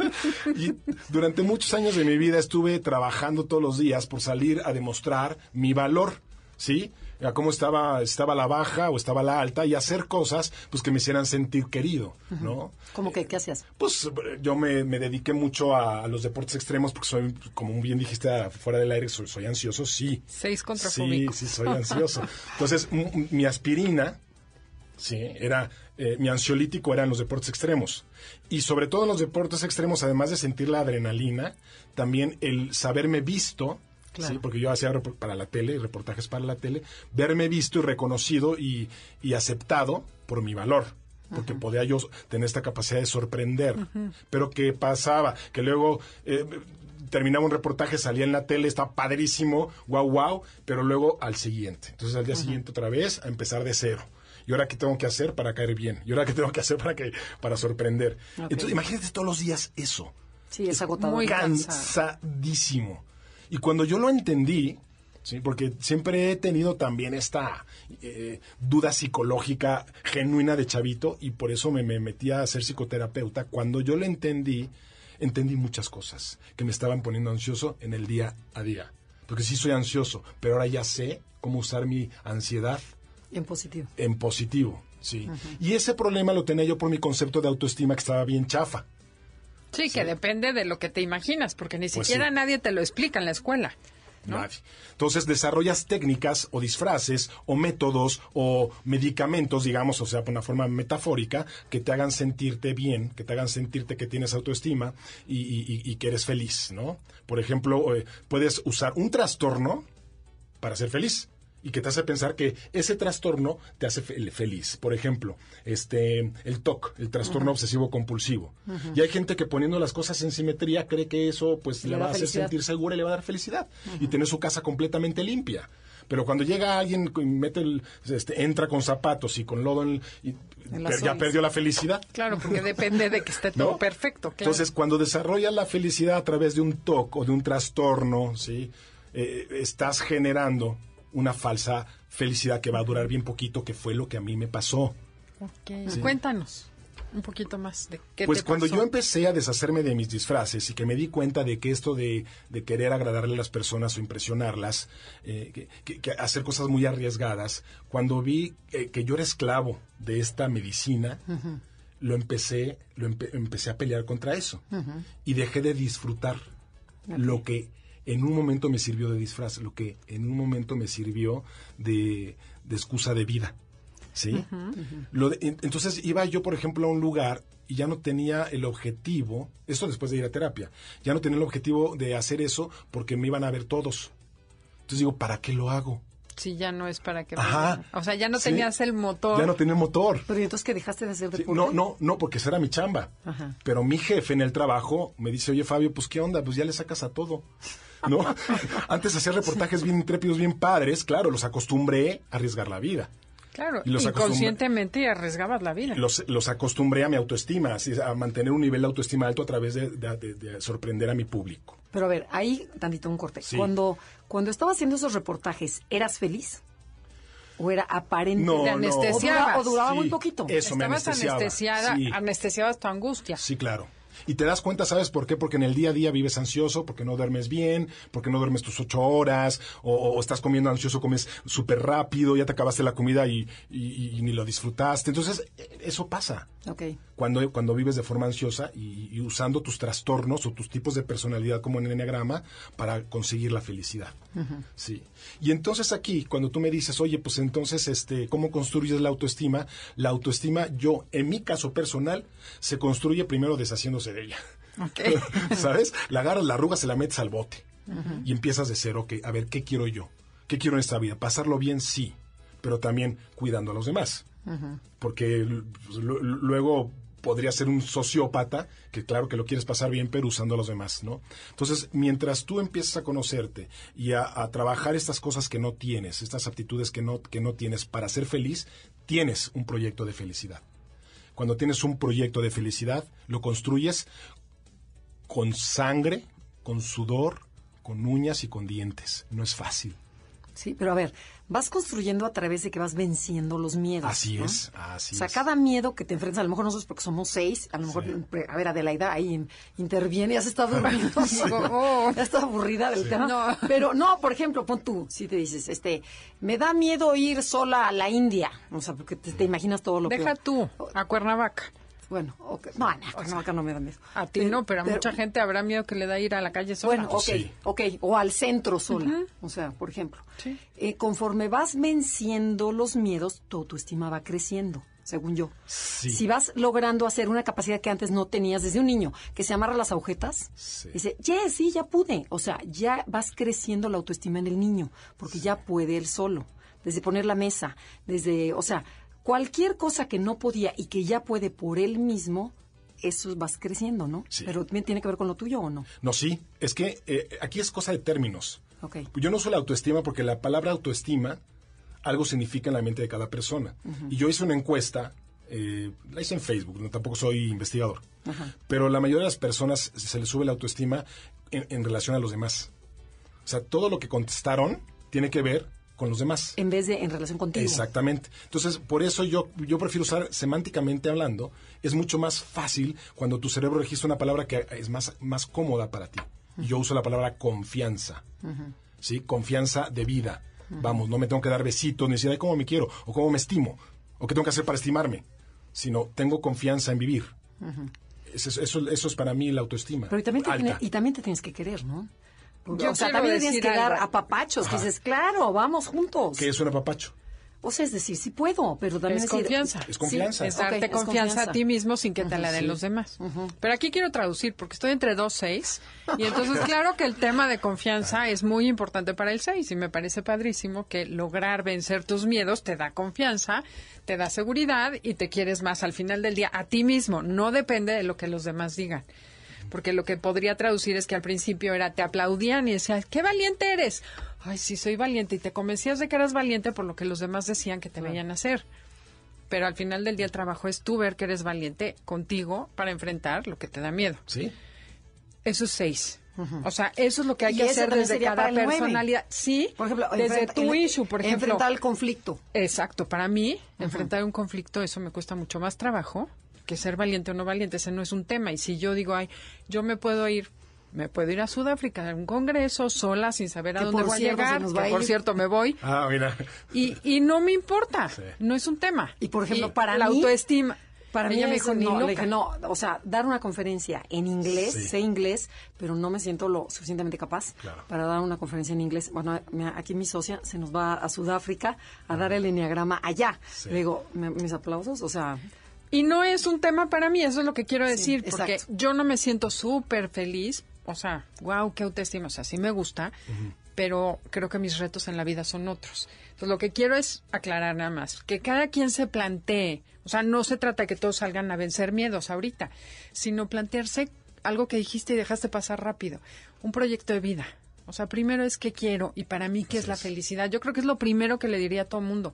y durante muchos años de mi vida estuve trabajando todos los días por salir a demostrar mi valor, ¿sí? A cómo estaba, estaba la baja o estaba la alta y hacer cosas pues que me hicieran sentir querido, ¿no? ¿Cómo que qué hacías? Pues yo me, me dediqué mucho a, a los deportes extremos porque soy, como bien dijiste fuera del aire, soy, soy ansioso, sí. Seis contra Sí, sí, soy ansioso. Entonces, mi aspirina, sí, era, eh, mi ansiolítico eran los deportes extremos. Y sobre todo en los deportes extremos, además de sentir la adrenalina, también el saberme visto, Claro. sí, porque yo hacía para la tele, reportajes para la tele, verme visto y reconocido y, y aceptado por mi valor. Porque podía yo tener esta capacidad de sorprender. Pero ¿qué pasaba? Que luego eh, terminaba un reportaje, salía en la tele, estaba padrísimo, wow, wow, pero luego al siguiente. Entonces al día siguiente otra vez a empezar de cero. ¿Y ahora qué tengo que hacer para caer bien? ¿Y ahora qué tengo que hacer para, que, para sorprender? Entonces imagínate todos los días eso. Sí, es agotador. muy cansadísimo. Y cuando yo lo entendí, ¿sí? porque siempre he tenido también esta eh, duda psicológica genuina de chavito y por eso me, me metí a ser psicoterapeuta, cuando yo lo entendí, entendí muchas cosas que me estaban poniendo ansioso en el día a día. Porque sí soy ansioso, pero ahora ya sé cómo usar mi ansiedad En positivo. en positivo. Sí. Y ese problema lo tenía yo por mi concepto de autoestima que estaba bien chafa. Sí, que depende de lo que te imaginas, porque ni Pues siquiera sí. nadie te lo explica en la escuela. ¿no? Nadie. Entonces desarrollas técnicas o disfraces o métodos o medicamentos, digamos, o sea, por una forma metafórica, que te hagan sentirte bien, que te hagan sentirte que tienes autoestima y- y que eres feliz, ¿no? Por ejemplo, eh, puedes usar un trastorno para ser feliz y que te hace pensar que ese trastorno te hace fe- feliz. Por ejemplo, este el TOC, el trastorno obsesivo compulsivo. Y hay gente que poniendo las cosas en simetría cree que eso pues Le va a hacer sentir segura y le va a dar felicidad y tener su casa completamente limpia. Pero cuando llega alguien y mete el, este, entra con zapatos y con lodo en, y En las per- ya perdió la felicidad. Claro, porque depende de que esté todo ¿no? perfecto. claro. Entonces, cuando desarrollas la felicidad a través de un TOC o de un trastorno, ¿sí? Eh, estás generando una falsa felicidad que va a durar bien poquito, que fue lo que a mí me pasó. Cuéntanos un poquito más de qué Pues te cuando pasó. yo empecé a deshacerme de mis disfraces y que me di cuenta de que esto de, de querer agradarle a las personas o impresionarlas, eh, que, que- que hacer cosas muy arriesgadas, cuando vi eh, que yo era esclavo de esta medicina, lo empecé, lo empe- empecé a pelear contra eso. Y dejé de disfrutar lo que en un momento me sirvió de disfraz, lo que en un momento me sirvió de, de excusa de vida. ¿Sí? Lo de- en- entonces iba yo, por ejemplo, a un lugar y ya no tenía el objetivo, esto después de ir a terapia, ya no tenía el objetivo de hacer eso porque me iban a ver todos. Entonces digo, ¿para qué lo hago? Sí, ya no es para que... Ajá. O sea, ya no Sí. tenías el motor. Ya no tenía motor. Pero ¿y entonces que dejaste de hacer Sí, no, no, no, porque esa era mi chamba. Ajá. Pero mi jefe en el trabajo me dice, oye Fabio, pues qué onda, pues ya le sacas a todo. ¿No? Antes hacía reportajes bien intrépidos, bien padres, claro, los acostumbré a arriesgar la vida. Claro, Y los inconscientemente arriesgabas la vida. Los, los acostumbré a mi autoestima, así, a mantener un nivel de autoestima alto a través de, de- de- de sorprender a mi público. Pero a ver, ahí tantito un corte. Sí. Cuando, cuando estaba haciendo esos reportajes, ¿eras feliz? ¿O era aparente? No, Te no. anestesiabas. O, dura- o duraba Sí. muy poquito. Eso me Estabas anestesiaba. anestesiada, Sí. anestesiabas tu angustia. Sí, claro. Y te das cuenta, ¿sabes por qué? Porque en el día a día vives ansioso, porque no duermes bien, porque no duermes tus ocho horas, o, o estás comiendo ansioso, comes súper rápido, ya te acabaste la comida y, y- y ni lo disfrutaste. Entonces, e- eso pasa. Ok. Cuando, cuando vives de forma ansiosa y, y usando tus trastornos o tus tipos de personalidad como en el enneagrama para conseguir la felicidad. Sí. Y entonces aquí, cuando tú me dices, oye, pues entonces, este, ¿cómo construyes la autoestima? La autoestima, yo, en mi caso personal, se construye primero deshaciéndose de ella. ¿Sabes? La agarras, la arrugas, se la metes al bote. Y empiezas de cero, ok, a ver, ¿qué quiero yo? ¿Qué quiero en esta vida? ¿Pasarlo bien? Sí. pero también cuidando a los demás. Porque pues, lu- lu- luego podría ser un sociópata que claro que lo quieres pasar bien, pero usando a los demás, ¿no? Entonces, mientras tú empiezas a conocerte y a, a trabajar estas cosas que no tienes, estas aptitudes que no, que no tienes para ser feliz, tienes un proyecto de felicidad. Cuando tienes un proyecto de felicidad, lo construyes con sangre, con sudor, con uñas y con dientes. No es fácil. Sí, pero a ver, vas construyendo a través de que vas venciendo los miedos. Así ¿no? es, así O sea, es. cada miedo que te enfrentas, a lo mejor nosotros porque somos seis, a lo mejor, a ver, Adelaida ahí in- interviene, ya se está durmiendo. Oh. ya está aburrida del tema. No. Pero no, por ejemplo, pon tú, si te dices, este, me da miedo ir sola a la India. O sea, porque te, te imaginas todo lo que... Deja tú a Cuernavaca. Bueno, ok. no, no, Cuernavaca no me da miedo. A ti no, pero a mucha gente habrá miedo que le da ir a la calle sola. Bueno, ok, Sí. ok, o al centro sola, o sea, por ejemplo. Sí. Eh, conforme vas venciendo los miedos, tu autoestima va creciendo, según yo. Sí. Si vas logrando hacer una capacidad que antes no tenías desde un niño, que se amarra las agujetas, Sí. dice, yes, sí, ya pude. O sea, ya vas creciendo la autoestima en el niño, porque ya puede él solo. Desde poner la mesa, desde, o sea, cualquier cosa que no podía y que ya puede por él mismo, eso vas creciendo, ¿no? Sí. Pero también tiene que ver con lo tuyo o no. No, sí, es que eh, aquí es cosa de términos. Ok. Yo no uso la autoestima porque la palabra autoestima algo significa en la mente de cada persona. Y yo hice una encuesta, eh, la hice en Facebook, no, tampoco soy investigador, pero la mayoría de las personas se les sube la autoestima en, en relación a los demás. O sea, todo lo que contestaron tiene que ver con los demás. en vez de en relación contigo. Exactamente. Entonces, por eso yo, yo prefiero usar semánticamente hablando. Es mucho más fácil cuando tu cerebro registra una palabra que es más, más cómoda para ti. Y Yo uso la palabra confianza. ¿Sí? Confianza de vida. Vamos, no me tengo que dar besitos, ni decir, ay, cómo me quiero, o cómo me estimo, o qué tengo que hacer para estimarme. Sino, tengo confianza en vivir. eso, eso, eso es para mí la autoestima. Pero y también, te alta. tiene- y también te tienes que querer, ¿no? Yo o sea, también tienes que dar algo. a papachos. Que dices, claro, vamos juntos. ¿Qué es un apapacho? O sea, es decir, sí puedo, pero también Es decir- confianza. Es confianza. Es darte es confianza, a ti mismo sin que te la den sí. los demás. Pero aquí quiero traducir porque estoy entre dos seis y entonces claro que el tema de confianza es muy importante para el seis y me parece padrísimo que lograr vencer tus miedos te da confianza, te da seguridad y te quieres más al final del día a ti mismo. No depende de lo que los demás digan. Porque lo que podría traducir es que al principio era te aplaudían y decías, qué valiente eres. Ay, sí, soy valiente. Y te convencías de que eras valiente por lo que los demás decían que te veían hacer. Pero al final del día el trabajo es tú ver que eres valiente contigo para enfrentar lo que te da miedo. ¿Sí? Eso es seis. O sea, eso es lo que hay que hacer desde cada el personalidad. Sí, Por ejemplo, desde tu en- issue, por ejemplo. Enfrentar el conflicto. Exacto, para mí, enfrentar un conflicto, eso me cuesta mucho más trabajo que ser valiente o no valiente, ese no es un tema. Y si yo digo, ay, yo me puedo ir, me puedo ir a Sudáfrica a un congreso sola sin saber a dónde voy a cierto, llegar, que a por cierto me voy, Ah, mira. y, y no me importa, Sí. no es un tema. Y, por ejemplo, para la mí- autoestima. Para mí Ella me dijo, no, dije, no, o sea, dar una conferencia en inglés, Sí. sé inglés, pero no me siento lo suficientemente capaz Claro. para dar una conferencia en inglés. Bueno, mira, aquí mi socia se nos va a Sudáfrica a dar el enneagrama allá. Sí. Le digo, "Me- mis aplausos, o sea, Y no es un tema para mí, eso es lo que quiero decir, porque yo no me siento súper feliz, o sea, wow, qué autoestima, o sea, sí me gusta, pero creo que mis retos en la vida son otros. Entonces, lo que quiero es aclarar nada más, que cada quien se plantee, o sea, no se trata de que todos salgan a vencer miedos ahorita, sino plantearse algo que dijiste y dejaste pasar rápido, un proyecto de vida. O sea, primero es qué quiero y para mí qué es la felicidad. Yo creo que es lo primero que le diría a todo mundo.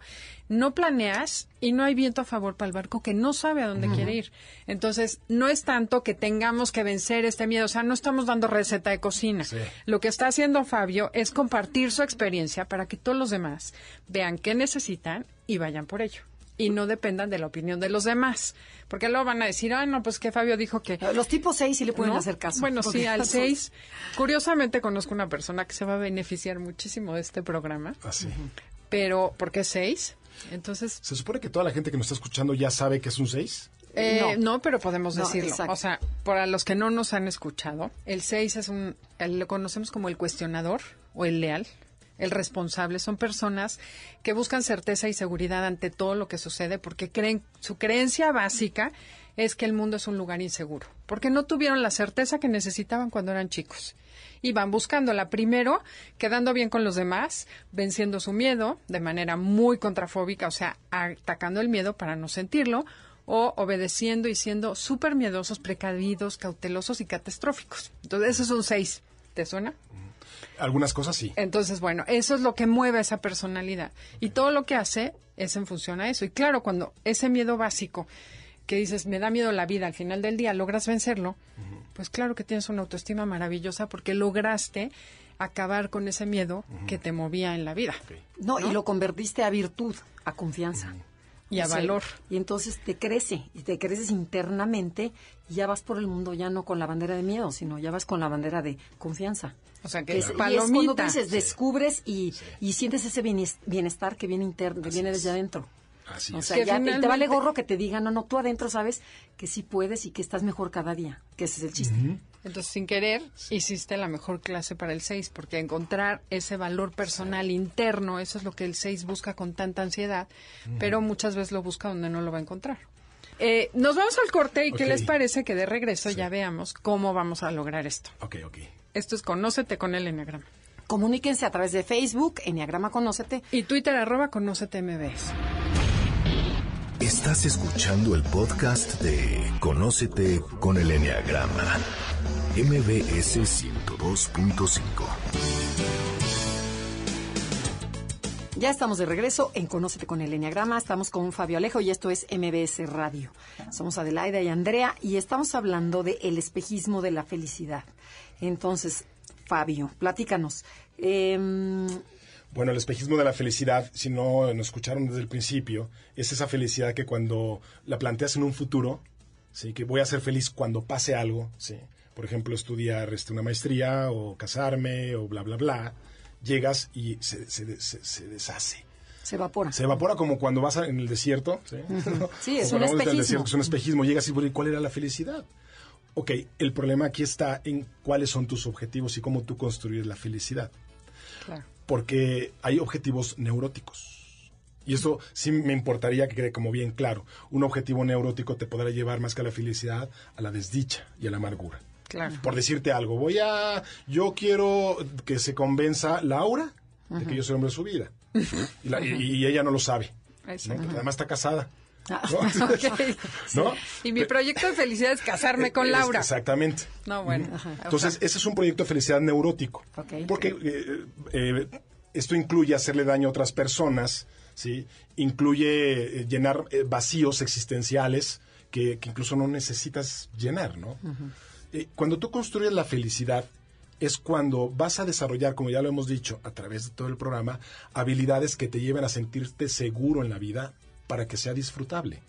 No planeas y no hay viento a favor para el barco que no sabe a dónde quiere ir. Entonces, no es tanto que tengamos que vencer este miedo. O sea, no estamos dando receta de cocina. Sí. Lo que está haciendo Fabio es compartir su experiencia para que todos los demás vean qué necesitan y vayan por ello. Y no dependan de la opinión de los demás. Porque luego van a decir, ay, no, pues que Fabio dijo que los tipos 6 sí le pueden ¿no? hacer caso. Bueno, sí, al los- 6. Curiosamente conozco una persona que se va a beneficiar muchísimo de este programa, Así. pero ¿por qué 6? Entonces, ¿Se supone que toda la gente que nos está escuchando ya sabe que es un 6? eh, No. no. pero podemos No, decirlo. exacto. o sea, para los que no nos han escuchado, el 6 es un, lo conocemos como el cuestionador o el leal. El responsable son personas que buscan certeza y seguridad ante todo lo que sucede porque creen, su creencia básica es que el mundo es un lugar inseguro, porque no tuvieron la certeza que necesitaban cuando eran chicos. Y van buscándola primero, quedando bien con los demás, venciendo su miedo de manera muy contrafóbica, o sea, atacando el miedo para no sentirlo, o obedeciendo y siendo súper miedosos, precavidos, cautelosos y catastróficos. Entonces, esos son seis. ¿Te suena? Algunas cosas sí. Entonces, bueno, eso es lo que mueve a esa personalidad. Y todo lo que hace es en función a eso. Y claro, cuando ese miedo básico que dices, me da miedo la vida, al final del día logras vencerlo, pues claro que tienes una autoestima maravillosa porque lograste acabar con ese miedo que te movía en la vida. No, y lo convertiste a virtud, a confianza. Y a valor. Y entonces te crece, y te creces internamente, y ya vas por el mundo ya no con la bandera de miedo, sino ya vas con la bandera de confianza. O sea, que Que es es, y es cuando tú dices, descubres y, y sientes ese bienes- bienestar que viene interno, que viene desde adentro. Así O sea, Que ya te- vale gorro que te digan, no, no, tú adentro sabes que sí puedes y que estás mejor cada día, que ese es el chiste. Entonces, sin querer, hiciste la mejor clase para el 6, porque encontrar ese valor personal interno, eso es lo que el 6 busca con tanta ansiedad, pero muchas veces lo busca donde no lo va a encontrar. Eh, nos vamos al corte y ¿qué les parece que de regreso ya veamos cómo vamos a lograr esto? Ok, ok. Esto es Conócete con el Enneagrama. Comuníquense a través de Facebook, Enneagrama Conócete. Y Twitter arroba Conócete MBS. Estás escuchando el podcast de Conócete con el Enneagrama. MBS 102.5. Ya estamos de regreso en Conócete con el Enneagrama. Estamos con Fabio Alejo y esto es MBS Radio. Somos Adelaida y Andrea y estamos hablando de el espejismo de la felicidad. Entonces, Fabio, platícanos. Em, Bueno, el espejismo de la felicidad, si no nos escucharon desde el principio, es esa felicidad que cuando la planteas en un futuro, ¿sí? que voy a ser feliz cuando pase algo, ¿sí? por ejemplo, estudiar este, una maestría o casarme o bla, bla, bla, llegas y se, se- se- se deshace. se evapora. Se evapora como cuando vas a- en el desierto. Sí, Sí, es un desierto, es un espejismo. Llegas ¿y cuál era la felicidad? Ok, el problema aquí está en cuáles son tus objetivos y cómo tú construyes la felicidad. Claro. Porque hay objetivos neuróticos. Y eso sí me importaría que quede como bien claro. Un objetivo neurótico te podrá llevar más que a la felicidad, a la desdicha y a la amargura. Claro. Por decirte algo, voy a. Yo quiero que se convenza Laura de que yo soy hombre de su vida. Y, la- y- y ella no lo sabe. ¿no? Además está casada. Ah. Y mi proyecto de felicidad es casarme con Es- Laura. Exactamente. No, bueno. Entonces, ese es un proyecto de felicidad neurótico. Porque eh, eh, esto incluye hacerle daño a otras personas, ¿sí? Incluye eh, llenar eh, vacíos existenciales que, que incluso no necesitas llenar, ¿no? Eh, cuando tú construyes la felicidad, es cuando vas a desarrollar, como ya lo hemos dicho a través de todo el programa, habilidades que te lleven a sentirte seguro en la vida para que sea disfrutable.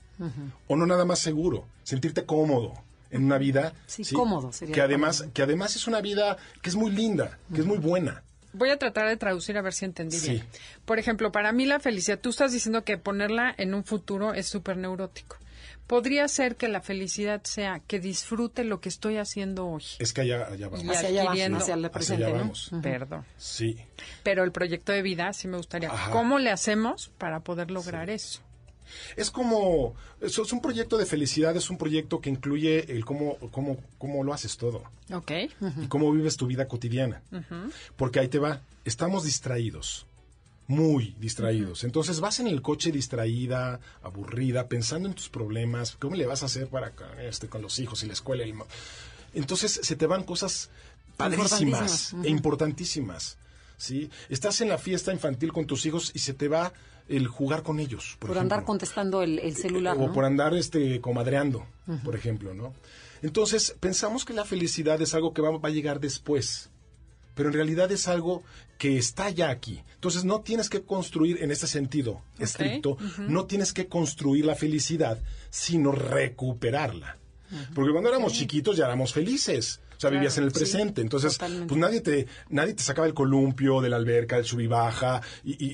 O no nada más seguro, sentirte cómodo en una vida Sí, cómodo sería que además que además es una vida que es muy linda, que es muy buena. Voy a tratar de traducir a ver si entendí Sí. bien. Por ejemplo, para mí la felicidad, tú estás diciendo que ponerla en un futuro es súper neurótico. Podría ser que la felicidad sea que disfrute lo que estoy haciendo hoy. Es que allá, allá vamos. Y hacia allá va, adquiriendo- hacia el Hacia presente, allá ¿no? vamos. Perdón. Sí. Pero el proyecto de vida sí me gustaría. Ajá. ¿Cómo le hacemos para poder lograr eso? Es como es un proyecto de felicidad, es un proyecto que incluye el cómo cómo cómo lo haces todo Ok. y cómo vives tu vida cotidiana. Porque ahí te va, estamos distraídos. Muy distraídos. Entonces vas en el coche distraída, aburrida, pensando en tus problemas, cómo le vas a hacer para ca- este, con los hijos y la escuela. y el Entonces se te van cosas padrísimas e importantísimas. ¿Sí? Estás en la fiesta infantil con tus hijos y se te va el jugar con ellos. Por, por andar contestando el, el celular, O ¿no? por andar este, comadreando, por ejemplo, ¿no? Entonces, pensamos que la felicidad es algo que va, va a llegar después, pero en realidad es algo que está ya aquí. Entonces, no tienes que construir en este sentido estricto, no tienes que construir la felicidad, sino recuperarla. Porque cuando éramos chiquitos ya éramos felices. O sea, vivías en el sí, presente. Entonces, totalmente. pues nadie te, nadie te sacaba el columpio de la alberca, del sub y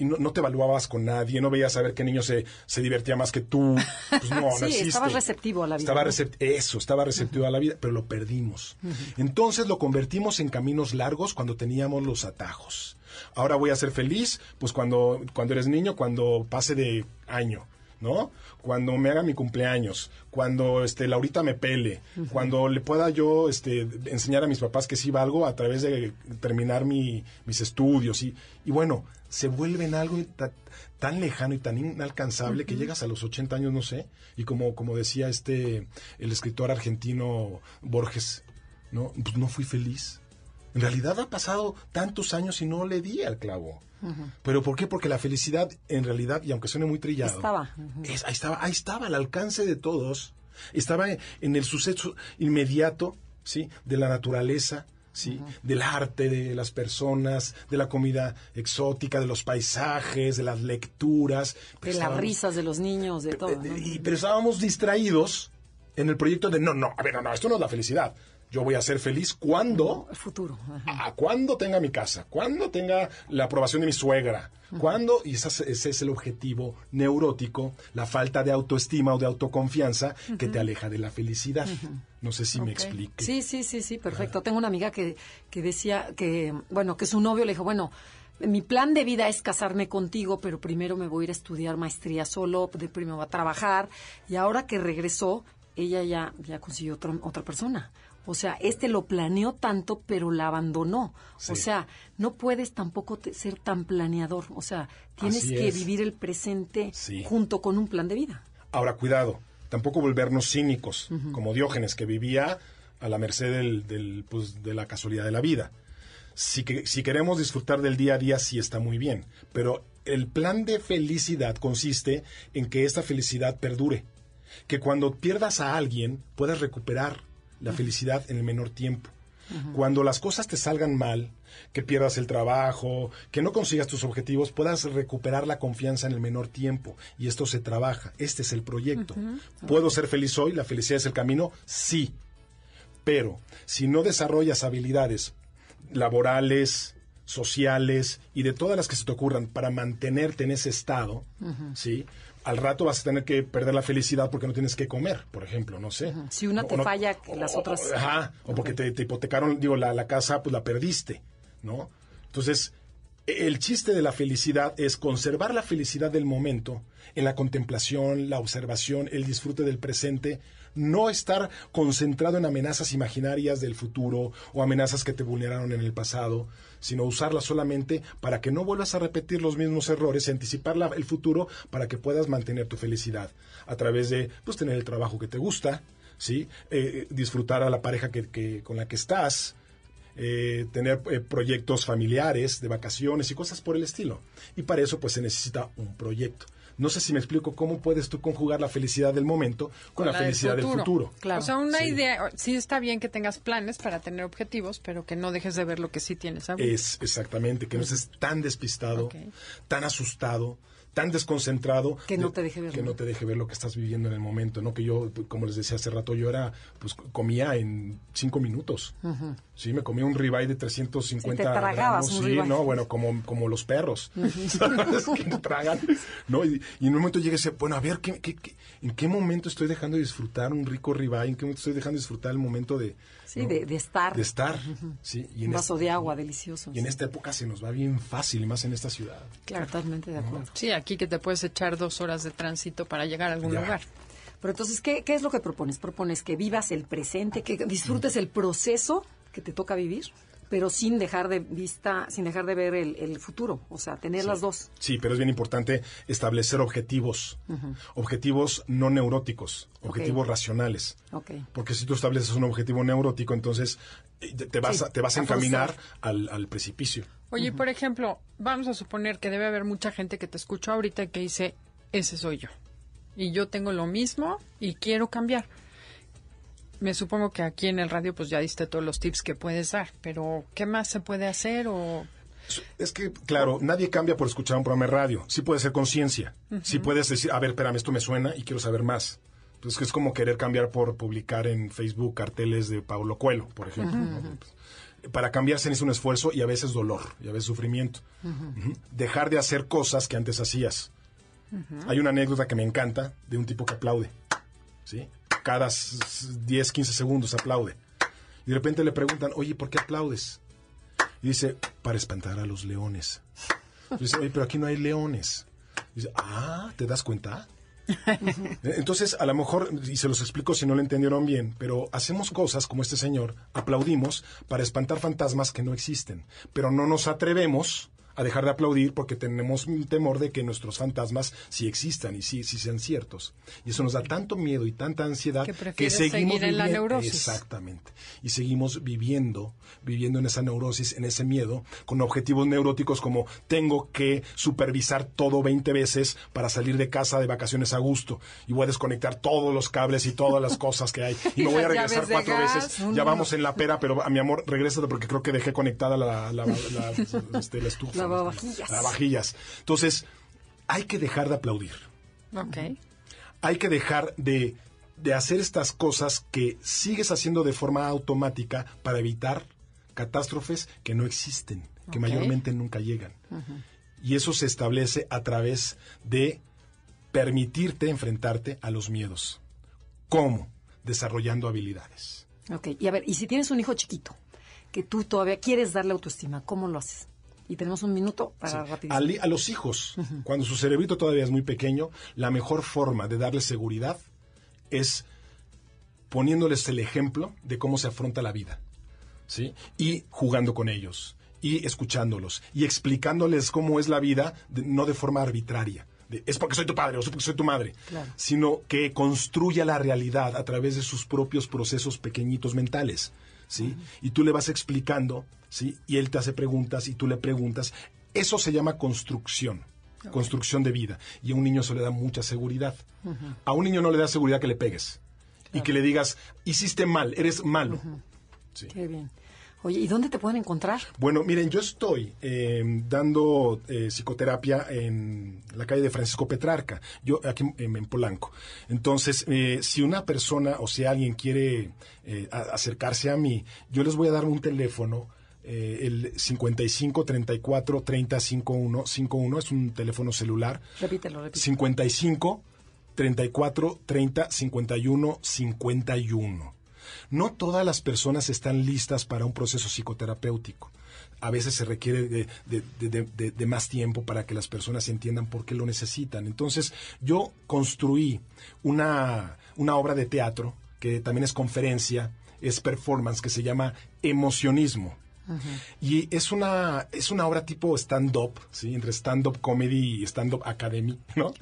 no, no te evaluabas con nadie, no veías a ver qué niño se, se divertía más que tú. Pues no, Sí, estabas receptivo a la vida, Estaba ¿no? recep- eso, estaba receptivo a la vida, pero lo perdimos. Entonces lo convertimos en caminos largos cuando teníamos los atajos. Ahora voy a ser feliz, pues cuando, cuando eres niño, cuando pase de año. ¿No? Cuando me haga mi cumpleaños, cuando este Laurita me pele, cuando le pueda yo este enseñar a mis papás que sí valgo a través de terminar mi- mis estudios y, y bueno, se vuelve en algo ta- tan lejano y tan inalcanzable que llegas a los 80 años, no sé, y como como decía este el escritor argentino Borges, no, pues no fui feliz. En realidad ha pasado tantos años y no le di al clavo. ¿Pero por qué? Porque la felicidad, en realidad, y aunque suene muy trillado, Estaba. es- ahí estaba, ahí estaba, al alcance de todos. Estaba en, el suceso inmediato, ¿sí? De la naturaleza, ¿sí? Del arte, de las personas, de la comida exótica, de los paisajes, de las lecturas. Pero De las risas de los niños, de todo. ¿no? y- pero estábamos distraídos en el proyecto de, no, no, a ver, no, no, esto no es la felicidad. Yo voy a ser feliz cuando El futuro. ajá. a cuando tenga mi casa, cuando tenga la aprobación de mi suegra, cuando, y ese, es- ese es el objetivo neurótico, la falta de autoestima o de autoconfianza que te aleja de la felicidad. No sé si me explique. Sí, sí, sí, sí, perfecto. Tengo una amiga que, que decía que, bueno, que su novio le dijo, bueno, mi plan de vida es casarme contigo, pero primero me voy a ir a estudiar maestría solo, de primero va a trabajar, y ahora que regresó, ella ya, ya consiguió otro- otra persona. O sea, este lo planeó tanto, pero la abandonó. O sea, no puedes tampoco te- ser tan planeador. O sea, tienes Así que es. vivir el presente Sí. junto con un plan de vida. Ahora, cuidado, tampoco volvernos cínicos, como Diógenes, que vivía a la merced del, del, pues, de la casualidad de la vida. Si, que, si queremos disfrutar del día a día, sí está muy bien, pero el plan de felicidad consiste en que esta felicidad perdure, que cuando pierdas a alguien puedas recuperar la felicidad en el menor tiempo. Cuando las cosas te salgan mal, que pierdas el trabajo, que no consigas tus objetivos, puedas recuperar la confianza en el menor tiempo. Y esto se trabaja. Este es el proyecto. ¿Puedo ser feliz hoy? ¿La felicidad es el camino? Sí. Pero si no desarrollas habilidades laborales, sociales y de todas las que se te ocurran para mantenerte en ese estado, ¿sí? Al rato vas a tener que perder la felicidad porque no tienes que comer, por ejemplo, no sé. Si una O te no- falla, que las o- otras- Ajá, o porque te, te hipotecaron, digo, la, la casa, pues la perdiste, ¿no? Entonces, el chiste de la felicidad es conservar la felicidad del momento en la contemplación, la observación, el disfrute del presente, no estar concentrado en amenazas imaginarias del futuro o amenazas que te vulneraron en el pasado, sino usarlas solamente para que no vuelvas a repetir los mismos errores y anticipar el futuro para que puedas mantener tu felicidad a través de pues tener el trabajo que te gusta, ¿sí? Eh, disfrutar a la pareja que, que- con la que estás, eh, tener eh, proyectos familiares, de vacaciones y cosas por el estilo. Y para eso pues se necesita un proyecto. No sé si me explico cómo puedes tú conjugar la felicidad del momento con, la, del felicidad del futuro. Claro. O sea, una Sí. idea, sí está bien que tengas planes para tener objetivos, pero que no dejes de ver lo que sí tienes ahorita. Es exactamente, que no estés tan despistado, tan asustado, tan desconcentrado. Que no de- te deje ver, Que ¿no? te deje ver lo que estás viviendo en el momento, ¿no? Que yo, como les decía hace rato, yo era, pues comía en cinco minutos. Sí, me comía un ribeye de 350 Sí, te tragabas gramos. un sí, ribeye. no, bueno, como, como los perros. ¿Sabes? que tragan. ¿no? Y, y en un momento y decía, bueno, a ver, ¿qué, qué- qué- en qué momento estoy dejando de disfrutar un rico ribeye? ¿En qué momento estoy dejando de disfrutar el momento de... Sí, ¿no? de, de estar. De estar, sí. Y en un vaso este- de agua delicioso. y en esta época se nos va bien fácil, y más en esta ciudad. Claro, totalmente de acuerdo. Sí, aquí que te puedes echar dos horas de tránsito para llegar a algún Ya. lugar. Pero entonces, ¿qué, ¿qué es lo que propones? Propones que vivas el presente, que disfrutes el proceso que te toca vivir, pero sin dejar de vista, sin dejar de ver el, el futuro. O sea, tener las dos. Sí, pero es bien importante establecer objetivos. Objetivos no neuróticos, objetivos racionales. Ok. Porque si tú estableces un objetivo neurótico, entonces eh, te vas, Sí, a, te vas a encaminar al, al precipicio. Oye, por ejemplo, vamos a suponer que debe haber mucha gente que te escuchó ahorita que dice, ese soy yo. Y yo tengo lo mismo y quiero cambiar. Me supongo que aquí en el radio pues ya diste todos los tips que puedes dar, pero ¿qué más se puede hacer o Es que, claro, nadie cambia por escuchar un programa de radio. Sí puede ser conciencia. Sí puedes decir, a ver, espérame, esto me suena y quiero saber más. Entonces, es como querer cambiar por publicar en Facebook carteles de Paulo Coelho, por ejemplo. ¿no? Pues, Para cambiar se necesita un esfuerzo y a veces dolor, y a veces sufrimiento. Dejar de hacer cosas que antes hacías. Hay una anécdota que me encanta de un tipo que aplaude. ¿sí? Cada s- s- 10, 15 segundos aplaude. Y de repente le preguntan, oye, ¿por qué aplaudes? Y dice, para espantar a los leones. Y dice, oye, pero aquí no hay leones. Y dice, ah, ¿te das cuenta? Entonces, a lo mejor, y se los explico si no lo entendieron bien, pero hacemos cosas como este señor, aplaudimos para espantar fantasmas que no existen, pero no nos atrevemos a dejar de aplaudir porque tenemos un temor de que nuestros fantasmas sí existan y sí, sí sean ciertos. Y eso nos da tanto miedo y tanta ansiedad que, seguimos seguir en la neurosis. Exactamente. Y seguimos viviendo, viviendo en esa neurosis, en ese miedo, con objetivos neuróticos como tengo que supervisar todo 20 veces para salir de casa de vacaciones a gusto y voy a desconectar todos los cables y todas las cosas que hay y me voy a regresar cuatro veces. Ya vamos en la pera, pero a mi amor, regrésate porque creo que dejé conectada la, la, la, este, la estufa. Lavavajillas. Lavavajillas. Entonces, hay que dejar de aplaudir. Ok. Hay que dejar de, de hacer estas cosas que sigues haciendo de forma automática para evitar catástrofes que no existen, que mayormente nunca llegan. Y eso se establece a través de permitirte enfrentarte a los miedos. ¿Cómo? Desarrollando habilidades. Ok, y a ver, y si tienes un hijo chiquito que tú todavía quieres darle autoestima, ¿cómo lo haces? Y tenemos un minuto para rapidísimo. A, los hijos, cuando su cerebrito todavía es muy pequeño, la mejor forma de darles seguridad es poniéndoles el ejemplo de cómo se afronta la vida. ¿sí? Y jugando con ellos, y escuchándolos, y explicándoles cómo es la vida, de- no de forma arbitraria. de, es porque soy tu padre o es porque soy tu madre, Claro. sino que construya la realidad a través de sus propios procesos pequeñitos mentales. ¿Sí? Y tú le vas explicando, ¿sí? y él te hace preguntas y tú le preguntas. Eso se llama construcción. Construcción de vida. Y a un niño eso le da mucha seguridad. A un niño no le da seguridad que le pegues. Y que le digas, hiciste mal, eres malo. Sí. Qué bien. Oye, ¿y dónde te pueden encontrar? Bueno, miren, yo estoy eh, dando eh, psicoterapia en la calle de Francisco Petrarca, yo aquí en, en Polanco. Entonces, eh, si una persona o si alguien quiere eh, a- acercarse a mí, yo les voy a dar un teléfono. eh, el 55 34 30 51 51 es un teléfono celular Repítelo, repítelo. 55 34 30 51 51. No todas las personas están listas para un proceso psicoterapéutico. A veces se requiere de, de- de- de- de- de más tiempo para que las personas entiendan por qué lo necesitan. Entonces, yo construí una, una obra de teatro que también es conferencia, es performance, que se llama Emocionismo. Y es una, es una obra tipo stand-up, ¿sí? entre stand-up comedy y stand-up academy, ¿no?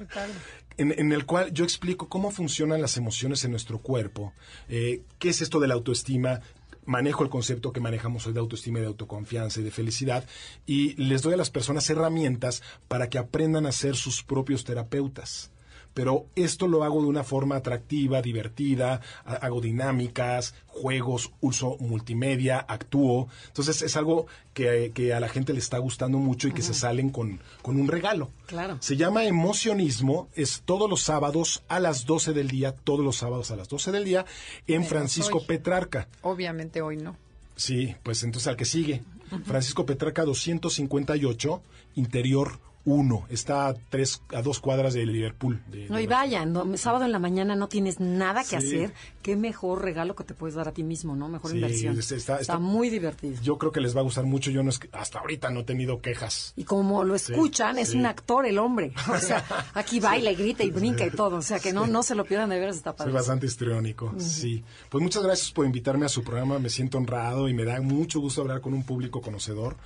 En, el cual yo explico cómo funcionan las emociones en nuestro cuerpo, eh, qué es esto de la autoestima, manejo el concepto que manejamos hoy de autoestima y de autoconfianza y de felicidad, y les doy a las personas herramientas para que aprendan a ser sus propios terapeutas pero esto lo hago de una forma atractiva, divertida, ha- hago dinámicas, juegos, uso multimedia, actúo. Entonces es algo que, que a la gente le está gustando mucho y que se salen con, con un regalo. Claro. Se llama emocionismo, es todos los sábados a las 12 del día, todos los sábados a las 12 del día, en Francisco hoy. Petrarca. Obviamente hoy no. Sí, pues entonces al que sigue. Francisco Petrarca 258, interior 1. Está a, tres, a dos cuadras de Liverpool. de- No, y vayan, no, sábado en la mañana no tienes nada que Sí. hacer. Qué mejor regalo que te puedes dar a ti mismo, ¿no? Mejor Sí, inversión. está- Está, está- muy divertido. Yo creo que les va a gustar mucho. Yo no es que- hasta ahorita no he tenido quejas. Y como lo escuchan, es un actor el hombre. O sea, aquí baila y grita y brinca y todo. O sea, que no, no se lo pierdan de veras, está Soy padre. bastante histriónico, sí. Pues muchas gracias por invitarme a su programa. Me siento honrado y me da mucho gusto hablar con un público conocedor.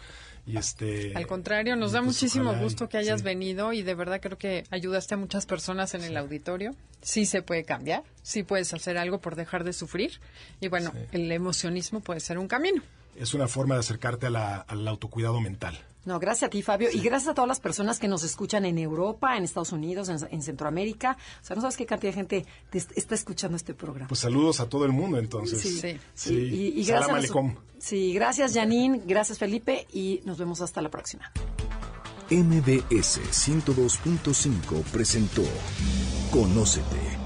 Y este. Al contrario, nos da pues, muchísimo ojalá gusto que hayas sí. venido y de verdad creo que ayudaste a muchas personas en el auditorio. Sí se puede cambiar, sí puedes hacer algo por dejar de sufrir y bueno, el emocionismo puede ser un camino. Es una forma de acercarte a la- al autocuidado mental. No, gracias a ti, Fabio. Y gracias a todas las personas que nos escuchan en Europa, en Estados Unidos, en, en Centroamérica. O sea, no sabes qué cantidad de gente te est- está escuchando este programa. Pues saludos a todo el mundo entonces. Sí. Sí. Sí. Y, gracias. a aleikum. los- sí, gracias, Janine. Gracias, Felipe. Y nos vemos hasta la próxima. MBS 102.5 presentó Conócete.